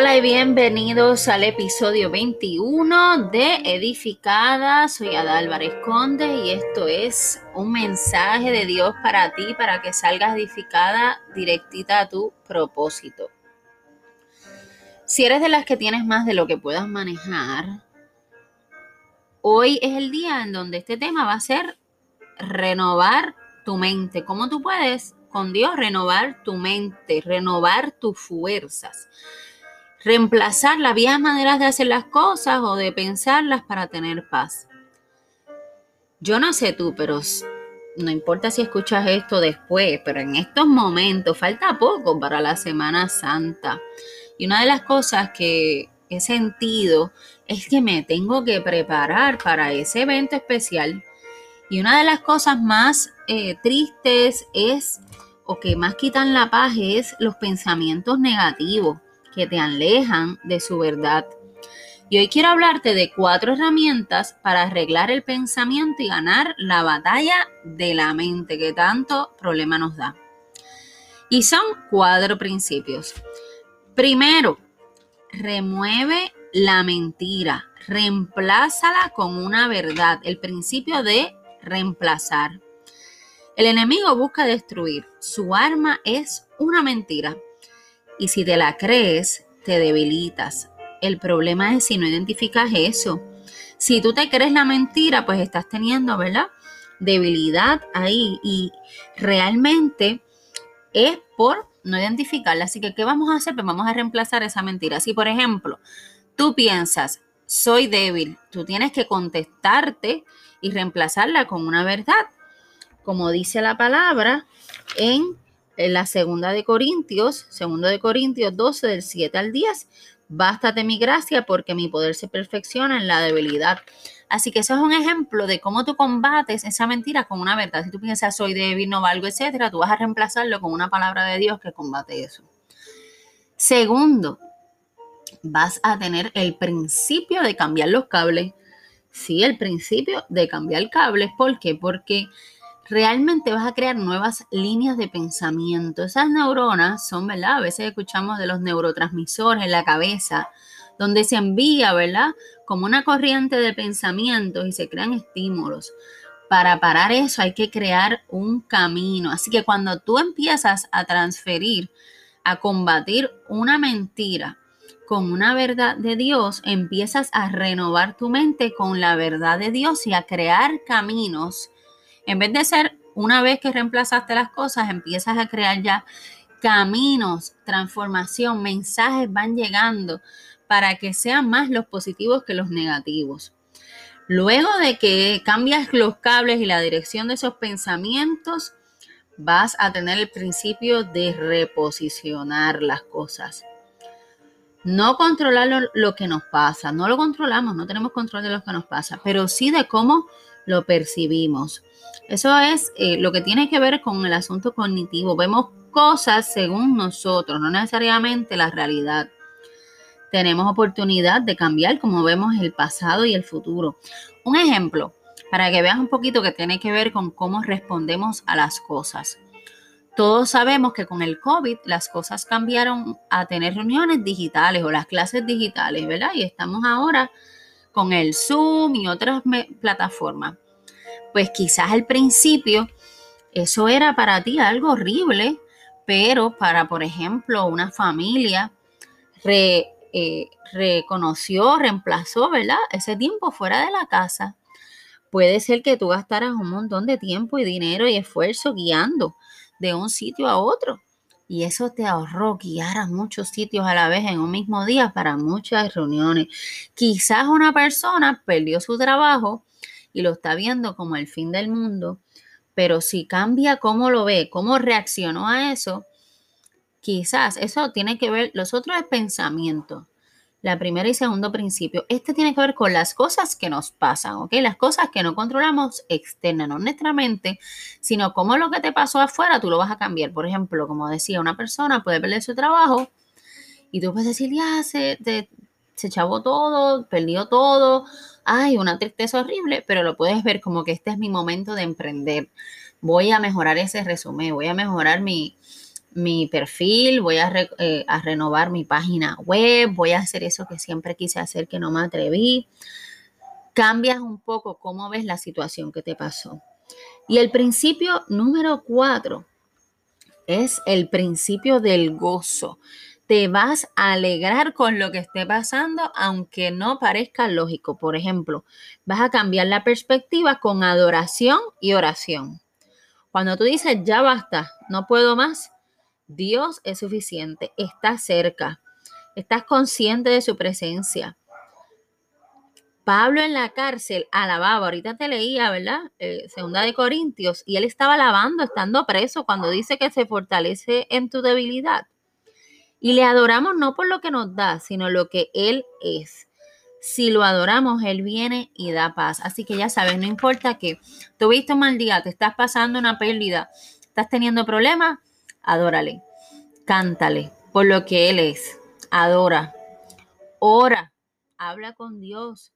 Hola y bienvenidos al episodio 21 de Edificada. Soy Ada Álvarez Conde y esto es un mensaje de Dios para ti, para que salgas edificada directita a tu propósito. Si eres de las que tienes más de lo que puedas manejar, hoy es el día en donde este tema va a ser renovar tu mente. ¿Cómo tú puedes con Dios renovar tu mente, renovar tus fuerzas? Reemplazar las viejas maneras de hacer las cosas o de pensarlas para tener paz. Yo no sé tú, pero no importa si escuchas esto después, pero en estos momentos falta poco para la Semana Santa. Y una de las cosas que he sentido es que me tengo que preparar para ese evento especial. Y una de las cosas más eh, tristes es, o que más quitan la paz, es los pensamientos negativos que te alejan de su verdad. Y hoy quiero hablarte de cuatro herramientas para arreglar el pensamiento y ganar la batalla de la mente que tanto problema nos da. Y son cuatro principios. Primero, remueve la mentira, reemplázala con una verdad, el principio de reemplazar. El enemigo busca destruir, su arma es una mentira. Y si te la crees, te debilitas. El problema es si no identificas eso. Si tú te crees la mentira, pues estás teniendo, ¿verdad? Debilidad ahí y realmente es por no identificarla. Así que, ¿qué vamos a hacer? Pues vamos a reemplazar esa mentira. Si, por ejemplo, tú piensas, soy débil, tú tienes que contestarte y reemplazarla con una verdad. Como dice la palabra en en la segunda de Corintios, segundo de Corintios 12 del 7 al 10, bástate mi gracia porque mi poder se perfecciona en la debilidad. Así que eso es un ejemplo de cómo tú combates esa mentira con una verdad. Si tú piensas soy débil, no valgo, etcétera, tú vas a reemplazarlo con una palabra de Dios que combate eso. Segundo, vas a tener el principio de cambiar los cables. Sí, el principio de cambiar cables. ¿Por qué? Porque realmente vas a crear nuevas líneas de pensamiento. Esas neuronas son, ¿verdad? A veces escuchamos de los neurotransmisores en la cabeza, donde se envía, ¿verdad? Como una corriente de pensamientos y se crean estímulos. Para parar eso hay que crear un camino. Así que cuando tú empiezas a transferir, a combatir una mentira con una verdad de Dios, empiezas a renovar tu mente con la verdad de Dios y a crear caminos en vez de ser una vez que reemplazaste las cosas, empiezas a crear ya caminos, transformación, mensajes van llegando para que sean más los positivos que los negativos. Luego de que cambias los cables y la dirección de esos pensamientos, vas a tener el principio de reposicionar las cosas. No controlar lo, lo, que nos pasa, no lo controlamos, no tenemos control de lo que nos pasa, pero sí de cómo lo percibimos. Eso es eh, lo que tiene que ver con el asunto cognitivo. Vemos cosas según nosotros, no necesariamente la realidad. Tenemos oportunidad de cambiar como vemos el pasado y el futuro. Un ejemplo, para que veas un poquito que tiene que ver con cómo respondemos a las cosas. Todos sabemos que con el COVID las cosas cambiaron a tener reuniones digitales o las clases digitales, ¿verdad? Y estamos ahora con el Zoom y otras plataformas pues quizás al principio eso era para ti algo horrible, pero para, por ejemplo, una familia eh, reconoció, reemplazó, ¿verdad? Ese tiempo fuera de la casa. Puede ser que tú gastaras un montón de tiempo y dinero y esfuerzo guiando de un sitio a otro. Y eso te ahorró guiar a muchos sitios a la vez en un mismo día para muchas reuniones. Quizás una persona perdió su trabajo y lo está viendo como el fin del mundo, pero si cambia cómo lo ve, cómo reaccionó a eso, quizás eso tiene que ver, los otros es pensamiento, la primera y segundo principio. Este tiene que ver con las cosas que nos pasan, ¿ok? Las cosas que no controlamos externas, no nuestra mente, sino cómo lo que te pasó afuera tú lo vas a cambiar. Por ejemplo, como decía, una persona puede perder su trabajo y tú puedes decir, ya, se, se chavó todo, perdió todo, ay, una tristeza horrible, pero lo puedes ver como que este es mi momento de emprender. Voy a mejorar ese resumen, voy a mejorar mi, mi perfil, voy a, eh, a, renovar mi página web, voy a hacer eso que siempre quise hacer que no me atreví. Cambias un poco cómo ves la situación que te pasó. Y el principio número cuatro es el principio del gozo. Te vas a alegrar con lo que esté pasando, aunque no parezca lógico. Por ejemplo, vas a cambiar la perspectiva con adoración y oración. Cuando tú dices, ya basta, no puedo más, Dios es suficiente, está cerca, estás consciente de su presencia. Pablo en la cárcel alababa, ahorita te leía, ¿verdad? Eh, segunda de Corintios, y él estaba alabando estando preso cuando dice que se fortalece en tu debilidad. Y le adoramos no por lo que nos da, sino lo que Él es. Si lo adoramos, Él viene y da paz. Así que ya sabes, no importa que tuviste un mal día, te estás pasando una pérdida, estás teniendo problemas, adórale, cántale por lo que Él es. Adora, ora, habla con Dios.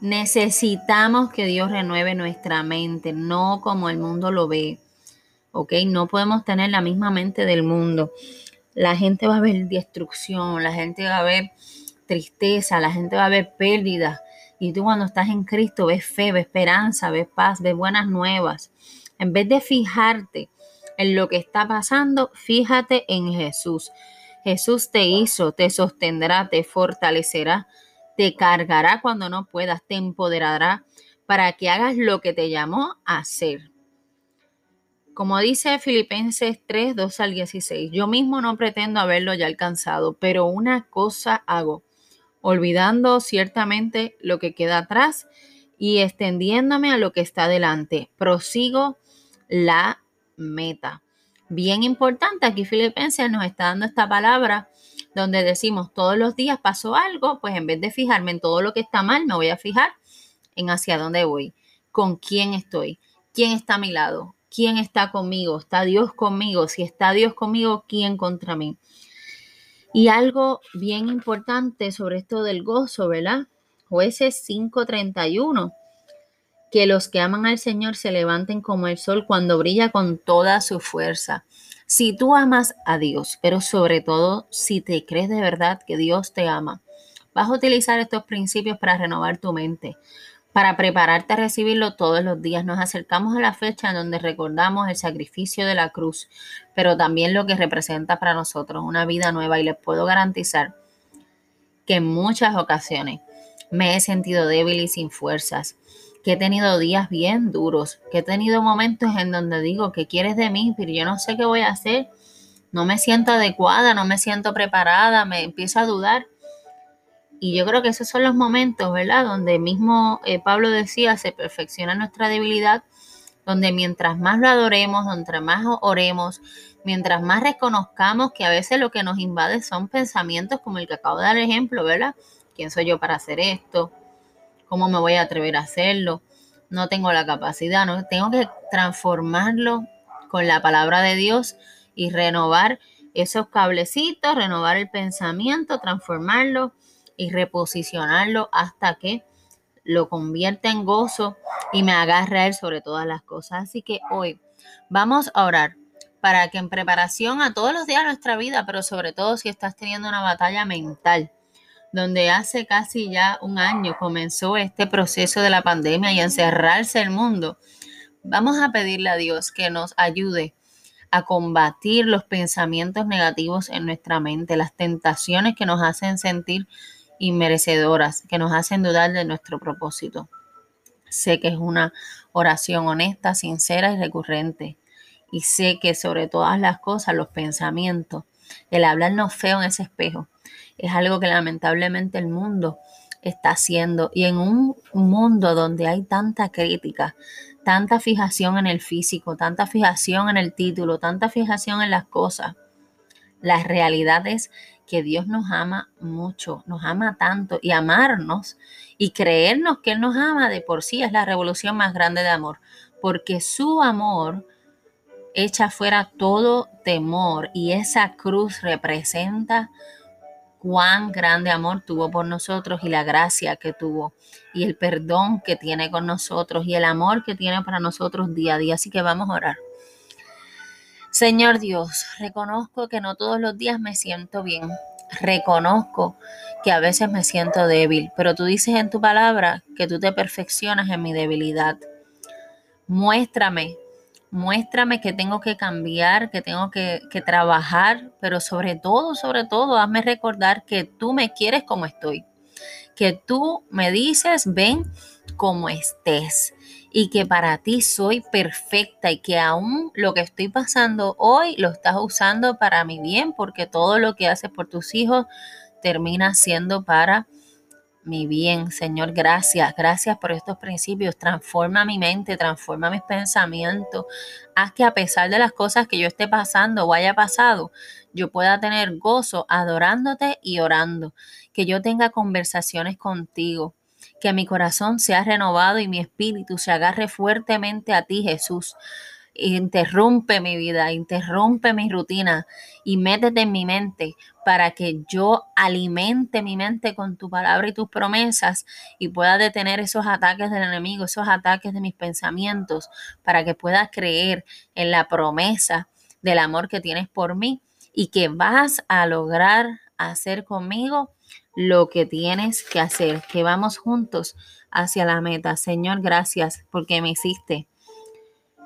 Necesitamos que Dios renueve nuestra mente, no como el mundo lo ve. ¿Ok? No podemos tener la misma mente del mundo. La gente va a ver destrucción, la gente va a ver tristeza, la gente va a ver pérdida. Y tú cuando estás en Cristo ves fe, ves esperanza, ves paz, ves buenas nuevas. En vez de fijarte en lo que está pasando, fíjate en Jesús. Jesús te hizo, te sostendrá, te fortalecerá, te cargará cuando no puedas, te empoderará para que hagas lo que te llamó a hacer. Como dice Filipenses 3, 2 al 16, yo mismo no pretendo haberlo ya alcanzado, pero una cosa hago olvidando ciertamente lo que queda atrás y extendiéndome a lo que está delante. Prosigo la meta. Bien importante, aquí Filipenses nos está dando esta palabra donde decimos todos los días pasó algo, pues en vez de fijarme en todo lo que está mal, me voy a fijar en hacia dónde voy, con quién estoy, quién está a mi lado, quién está conmigo, está Dios conmigo, si está Dios conmigo, quién contra mí. Y algo bien importante sobre esto del gozo, ¿verdad? Jueces 5:31, que los que aman al Señor se levanten como el sol cuando brilla con toda su fuerza. Si tú amas a Dios, pero sobre todo si te crees de verdad que Dios te ama, vas a utilizar estos principios para renovar tu mente, para prepararte a recibirlo todos los días. Nos acercamos a la fecha en donde recordamos el sacrificio de la cruz, pero también lo que representa para nosotros una vida nueva y les puedo garantizar que en muchas ocasiones me he sentido débil y sin fuerzas, que he tenido días bien duros, que he tenido momentos en donde digo, ¿qué quieres de mí? Pero yo no sé qué voy a hacer, no me siento adecuada, no me siento preparada, me empiezo a dudar. Y yo creo que esos son los momentos, ¿verdad? Donde mismo eh, Pablo decía, se perfecciona nuestra debilidad, donde mientras más lo adoremos, donde más oremos, mientras más reconozcamos que a veces lo que nos invade son pensamientos como el que acabo de dar ejemplo, ¿verdad? ¿Quién soy yo para hacer esto? ¿Cómo me voy a atrever a hacerlo? No tengo la capacidad, no tengo que transformarlo con la palabra de Dios y renovar esos cablecitos, renovar el pensamiento, transformarlo y reposicionarlo hasta que lo convierta en gozo y me agarre a él sobre todas las cosas. Así que hoy vamos a orar para que en preparación a todos los días de nuestra vida, pero sobre todo si estás teniendo una batalla mental, donde hace casi ya un año comenzó este proceso de la pandemia y encerrarse el mundo, vamos a pedirle a Dios que nos ayude a combatir los pensamientos negativos en nuestra mente, las tentaciones que nos hacen sentir y merecedoras que nos hacen dudar de nuestro propósito. Sé que es una oración honesta, sincera y recurrente. Y sé que sobre todas las cosas, los pensamientos, el hablarnos feo en ese espejo, es algo que lamentablemente el mundo está haciendo. Y en un mundo donde hay tanta crítica, tanta fijación en el físico, tanta fijación en el título, tanta fijación en las cosas, la realidad es que Dios nos ama mucho, nos ama tanto y amarnos y creernos que Él nos ama de por sí es la revolución más grande de amor, porque su amor echa fuera todo temor y esa cruz representa cuán grande amor tuvo por nosotros y la gracia que tuvo y el perdón que tiene con nosotros y el amor que tiene para nosotros día a día. Así que vamos a orar. Señor Dios, reconozco que no todos los días me siento bien. Reconozco que a veces me siento débil, pero tú dices en tu palabra que tú te perfeccionas en mi debilidad. Muéstrame, muéstrame que tengo que cambiar, que tengo que, que, trabajar, pero sobre todo, sobre todo, hazme recordar que tú me quieres como estoy, que tú me dices, ven como estés y que para ti soy perfecta y que aún lo que estoy pasando hoy lo estás usando para mi bien, porque todo lo que haces por tus hijos termina siendo para mi bien. Señor, gracias, gracias por estos principios. Transforma mi mente, transforma mis pensamientos. Haz que a pesar de las cosas que yo esté pasando o haya pasado, yo pueda tener gozo adorándote y orando. Que yo tenga conversaciones contigo que mi corazón sea renovado y mi espíritu se agarre fuertemente a ti, Jesús. Interrumpe mi vida, interrumpe mi rutina y métete en mi mente para que yo alimente mi mente con tu palabra y tus promesas y pueda detener esos ataques del enemigo, esos ataques de mis pensamientos, para que pueda creer en la promesa del amor que tienes por mí y que vas a lograr hacer conmigo lo que tienes que hacer, que vamos juntos hacia la meta. Señor, gracias porque me hiciste,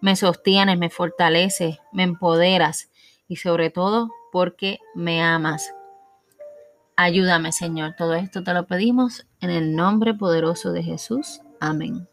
me sostienes, me fortaleces, me empoderas y sobre todo porque me amas. Ayúdame, Señor. Todo esto te lo pedimos en el nombre poderoso de Jesús. Amén.